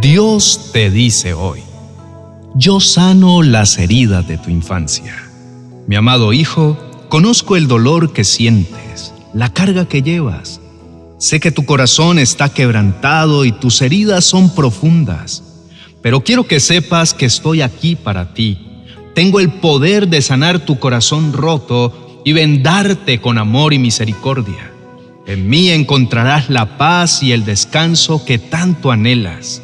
Dios te dice hoy, yo sano las heridas de tu infancia. Mi amado hijo, conozco el dolor que sientes, la carga que llevas. Sé que tu corazón está quebrantado y tus heridas son profundas, pero quiero que sepas que estoy aquí para ti. Tengo el poder de sanar tu corazón roto y vendarte con amor y misericordia. En mí encontrarás la paz y el descanso que tanto anhelas.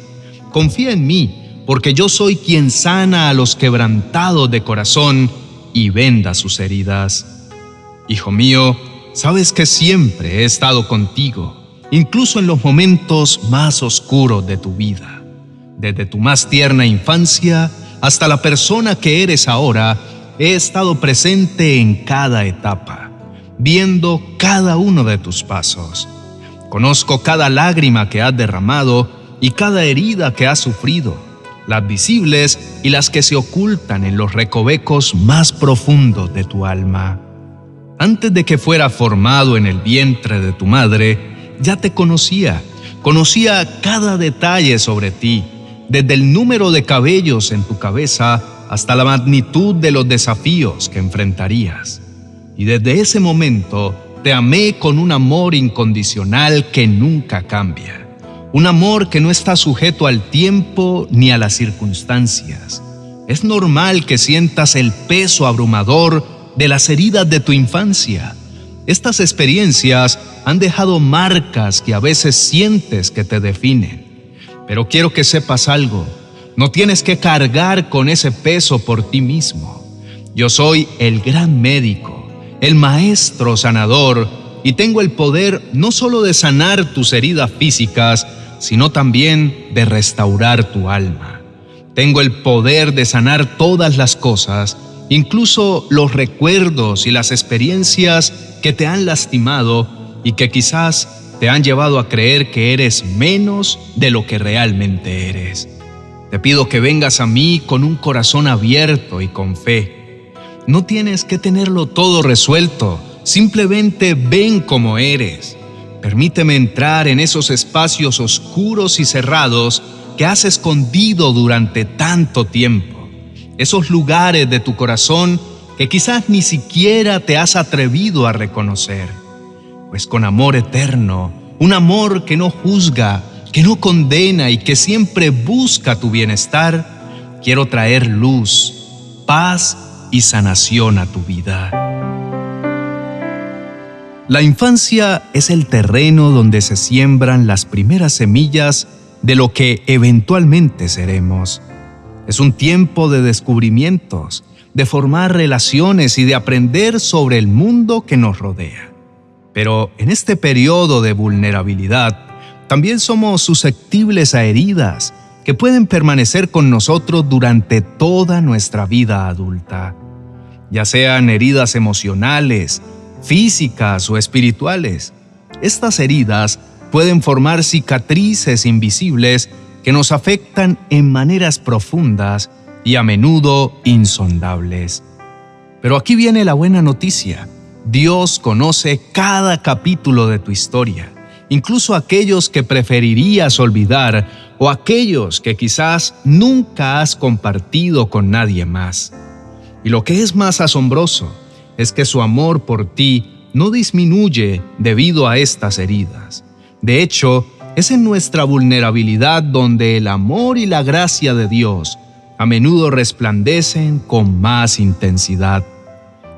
Confía en mí, porque yo soy quien sana a los quebrantados de corazón y venda sus heridas. Hijo mío, sabes que siempre he estado contigo, incluso en los momentos más oscuros de tu vida. Desde tu más tierna infancia hasta la persona que eres ahora, he estado presente en cada etapa viendo cada uno de tus pasos. Conozco cada lágrima que has derramado y cada herida que has sufrido, las visibles y las que se ocultan en los recovecos más profundos de tu alma. Antes de que fuera formado en el vientre de tu madre, ya te conocía, conocía cada detalle sobre ti, desde el número de cabellos en tu cabeza hasta la magnitud de los desafíos que enfrentarías y desde ese momento te amé con un amor incondicional que nunca cambia, un amor que no está sujeto al tiempo ni a las circunstancias. Es normal que sientas el peso abrumador de las heridas de tu infancia. Estas experiencias han dejado marcas que a veces sientes que te definen. Pero quiero que sepas algo, no tienes que cargar con ese peso por ti mismo. Yo soy el gran médico el maestro sanador, y tengo el poder no solo de sanar tus heridas físicas, sino también de restaurar tu alma. Tengo el poder de sanar todas las cosas, incluso los recuerdos y las experiencias que te han lastimado y que quizás te han llevado a creer que eres menos de lo que realmente eres. Te pido que vengas a mí con un corazón abierto y con fe no tienes que tenerlo todo resuelto, simplemente ven como eres. Permíteme entrar en esos espacios oscuros y cerrados que has escondido durante tanto tiempo, esos lugares de tu corazón que quizás ni siquiera te has atrevido a reconocer. Pues con amor eterno, un amor que no juzga, que no condena y que siempre busca tu bienestar, quiero traer luz, paz y sanación a tu vida. La infancia es el terreno donde se siembran las primeras semillas de lo que eventualmente seremos. Es un tiempo de descubrimientos, de formar relaciones y de aprender sobre el mundo que nos rodea. Pero en este periodo de vulnerabilidad, también somos susceptibles a heridas que pueden permanecer con nosotros durante toda nuestra vida adulta, ya sean heridas emocionales, físicas o espirituales. Estas heridas pueden formar cicatrices invisibles que nos afectan en maneras profundas y a menudo insondables. Pero aquí viene la buena noticia. Dios conoce cada capítulo de tu historia incluso aquellos que preferirías olvidar o aquellos que quizás nunca has compartido con nadie más. Y lo que es más asombroso es que su amor por ti no disminuye debido a estas heridas. De hecho, es en nuestra vulnerabilidad donde el amor y la gracia de Dios a menudo resplandecen con más intensidad.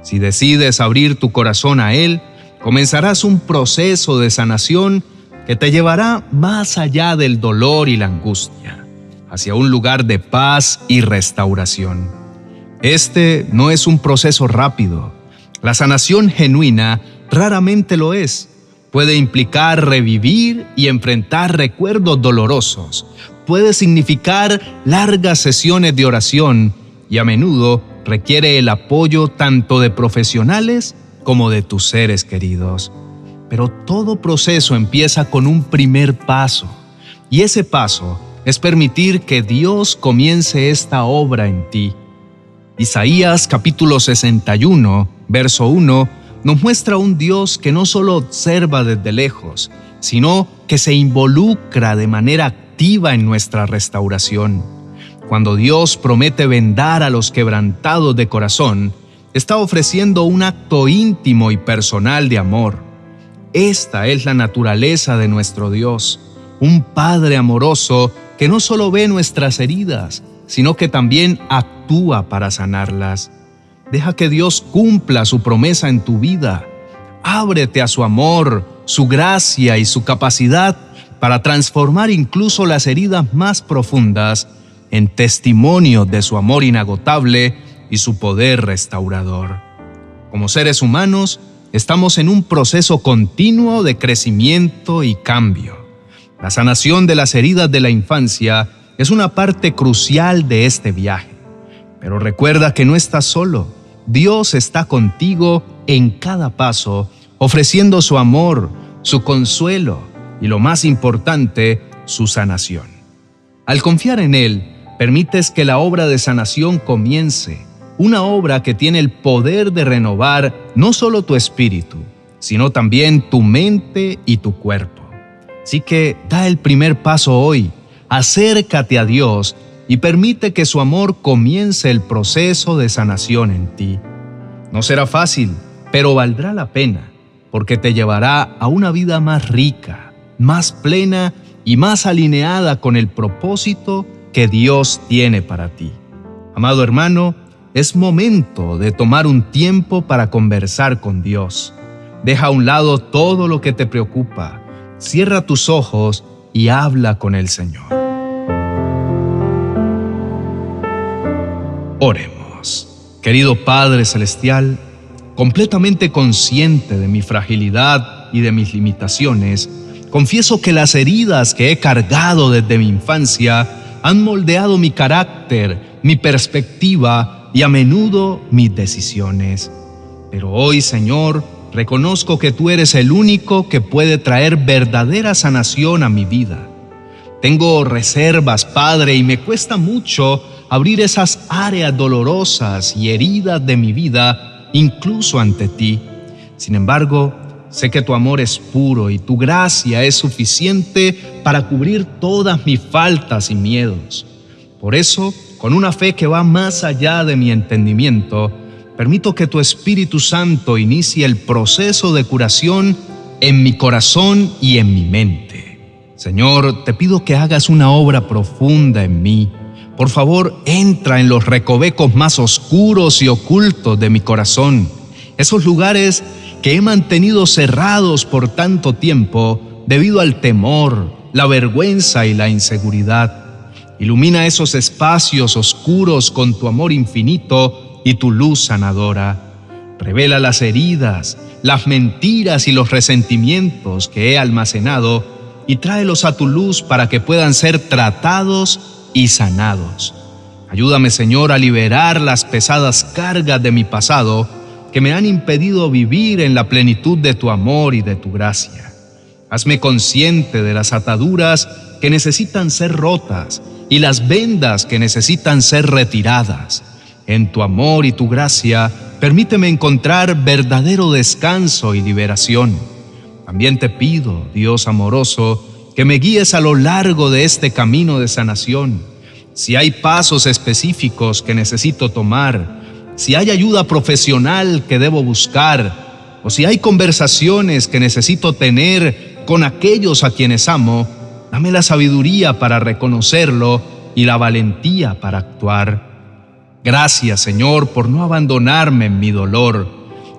Si decides abrir tu corazón a Él, comenzarás un proceso de sanación que te llevará más allá del dolor y la angustia, hacia un lugar de paz y restauración. Este no es un proceso rápido. La sanación genuina raramente lo es. Puede implicar revivir y enfrentar recuerdos dolorosos. Puede significar largas sesiones de oración y a menudo requiere el apoyo tanto de profesionales como de tus seres queridos. Pero todo proceso empieza con un primer paso, y ese paso es permitir que Dios comience esta obra en ti. Isaías capítulo 61, verso 1, nos muestra un Dios que no solo observa desde lejos, sino que se involucra de manera activa en nuestra restauración. Cuando Dios promete vendar a los quebrantados de corazón, está ofreciendo un acto íntimo y personal de amor. Esta es la naturaleza de nuestro Dios, un Padre amoroso que no solo ve nuestras heridas, sino que también actúa para sanarlas. Deja que Dios cumpla su promesa en tu vida. Ábrete a su amor, su gracia y su capacidad para transformar incluso las heridas más profundas en testimonio de su amor inagotable y su poder restaurador. Como seres humanos, estamos en un proceso continuo de crecimiento y cambio. La sanación de las heridas de la infancia es una parte crucial de este viaje. Pero recuerda que no estás solo. Dios está contigo en cada paso, ofreciendo su amor, su consuelo y lo más importante, su sanación. Al confiar en Él, permites que la obra de sanación comience, una obra que tiene el poder de renovar no solo tu espíritu, sino también tu mente y tu cuerpo. Así que da el primer paso hoy, acércate a Dios y permite que su amor comience el proceso de sanación en ti. No será fácil, pero valdrá la pena, porque te llevará a una vida más rica, más plena y más alineada con el propósito que Dios tiene para ti. Amado hermano, es momento de tomar un tiempo para conversar con Dios. Deja a un lado todo lo que te preocupa, cierra tus ojos y habla con el Señor. Oremos. Querido Padre Celestial, completamente consciente de mi fragilidad y de mis limitaciones, Confieso que las heridas que he cargado desde mi infancia han moldeado mi carácter, mi perspectiva y a menudo mis decisiones. Pero hoy, Señor, reconozco que tú eres el único que puede traer verdadera sanación a mi vida. Tengo reservas, Padre, y me cuesta mucho abrir esas áreas dolorosas y heridas de mi vida, incluso ante ti. Sin embargo, Sé que tu amor es puro y tu gracia es suficiente para cubrir todas mis faltas y miedos. Por eso, con una fe que va más allá de mi entendimiento, permito que tu Espíritu Santo inicie el proceso de curación en mi corazón y en mi mente. Señor, te pido que hagas una obra profunda en mí. Por favor, entra en los recovecos más oscuros y ocultos de mi corazón, esos lugares que he mantenido cerrados por tanto tiempo debido al temor, la vergüenza y la inseguridad. Ilumina esos espacios oscuros con tu amor infinito y tu luz sanadora. Revela las heridas, las mentiras y los resentimientos que he almacenado y tráelos a tu luz para que puedan ser tratados y sanados. Ayúdame, Señor, a liberar las pesadas cargas de mi pasado que me han impedido vivir en la plenitud de tu amor y de tu gracia. Hazme consciente de las ataduras que necesitan ser rotas y las vendas que necesitan ser retiradas. En tu amor y tu gracia, permíteme encontrar verdadero descanso y liberación. También te pido, Dios amoroso, que me guíes a lo largo de este camino de sanación. Si hay pasos específicos que necesito tomar, si hay ayuda profesional que debo buscar, o si hay conversaciones que necesito tener con aquellos a quienes amo, dame la sabiduría para reconocerlo y la valentía para actuar. Gracias, Señor, por no abandonarme en mi dolor,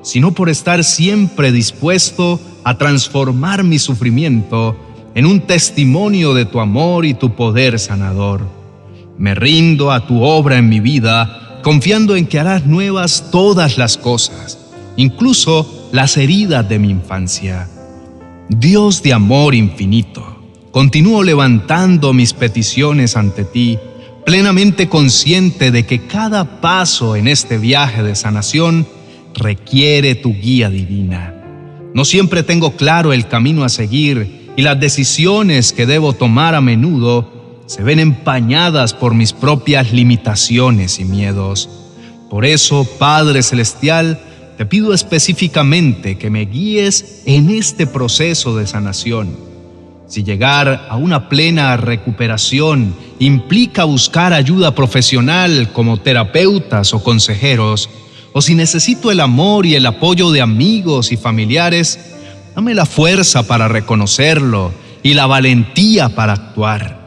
sino por estar siempre dispuesto a transformar mi sufrimiento en un testimonio de tu amor y tu poder sanador. Me rindo a tu obra en mi vida confiando en que harás nuevas todas las cosas, incluso las heridas de mi infancia. Dios de amor infinito, continúo levantando mis peticiones ante ti, plenamente consciente de que cada paso en este viaje de sanación requiere tu guía divina. No siempre tengo claro el camino a seguir y las decisiones que debo tomar a menudo se ven empañadas por mis propias limitaciones y miedos. Por eso, Padre Celestial, te pido específicamente que me guíes en este proceso de sanación. Si llegar a una plena recuperación implica buscar ayuda profesional como terapeutas o consejeros, o si necesito el amor y el apoyo de amigos y familiares, dame la fuerza para reconocerlo y la valentía para actuar.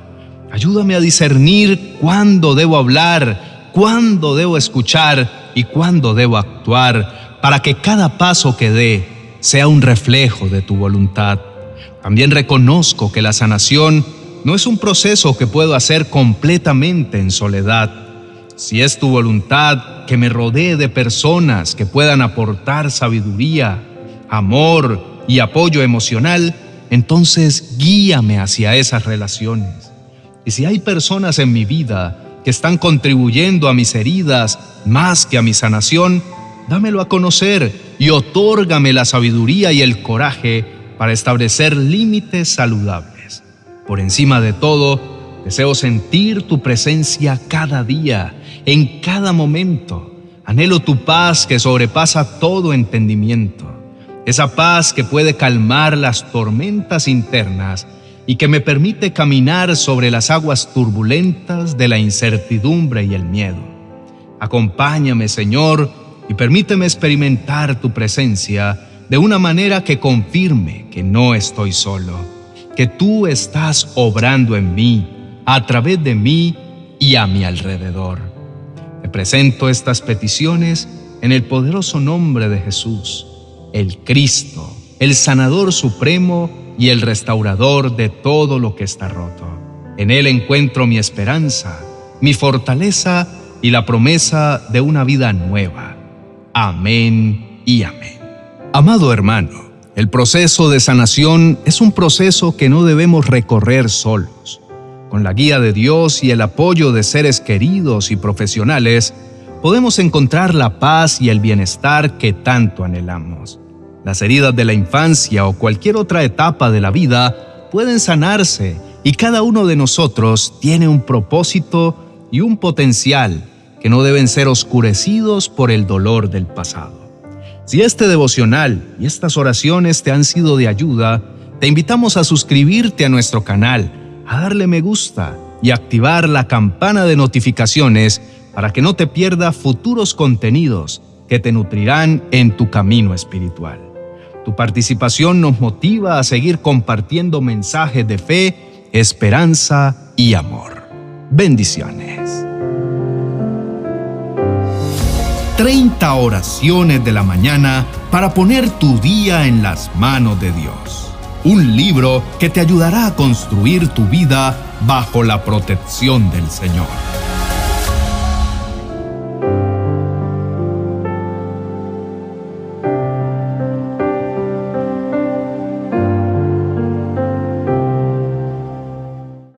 Ayúdame a discernir cuándo debo hablar, cuándo debo escuchar y cuándo debo actuar, para que cada paso que dé sea un reflejo de tu voluntad. También reconozco que la sanación no es un proceso que puedo hacer completamente en soledad. Si es tu voluntad que me rodee de personas que puedan aportar sabiduría, amor y apoyo emocional, entonces guíame hacia esas relaciones. Y si hay personas en mi vida que están contribuyendo a mis heridas más que a mi sanación, dámelo a conocer y otórgame la sabiduría y el coraje para establecer límites saludables. Por encima de todo, deseo sentir tu presencia cada día, en cada momento. Anhelo tu paz que sobrepasa todo entendimiento, esa paz que puede calmar las tormentas internas y que me permite caminar sobre las aguas turbulentas de la incertidumbre y el miedo. Acompáñame, Señor, y permíteme experimentar tu presencia de una manera que confirme que no estoy solo, que tú estás obrando en mí, a través de mí y a mi alrededor. Te presento estas peticiones en el poderoso nombre de Jesús, el Cristo, el sanador supremo y el restaurador de todo lo que está roto. En Él encuentro mi esperanza, mi fortaleza y la promesa de una vida nueva. Amén y amén. Amado hermano, el proceso de sanación es un proceso que no debemos recorrer solos. Con la guía de Dios y el apoyo de seres queridos y profesionales, podemos encontrar la paz y el bienestar que tanto anhelamos. Las heridas de la infancia o cualquier otra etapa de la vida pueden sanarse y cada uno de nosotros tiene un propósito y un potencial que no deben ser oscurecidos por el dolor del pasado. Si este devocional y estas oraciones te han sido de ayuda, te invitamos a suscribirte a nuestro canal, a darle me gusta y activar la campana de notificaciones para que no te pierdas futuros contenidos que te nutrirán en tu camino espiritual. Tu participación nos motiva a seguir compartiendo mensajes de fe, esperanza y amor. Bendiciones. 30 oraciones de la mañana para poner tu día en las manos de Dios. Un libro que te ayudará a construir tu vida bajo la protección del Señor.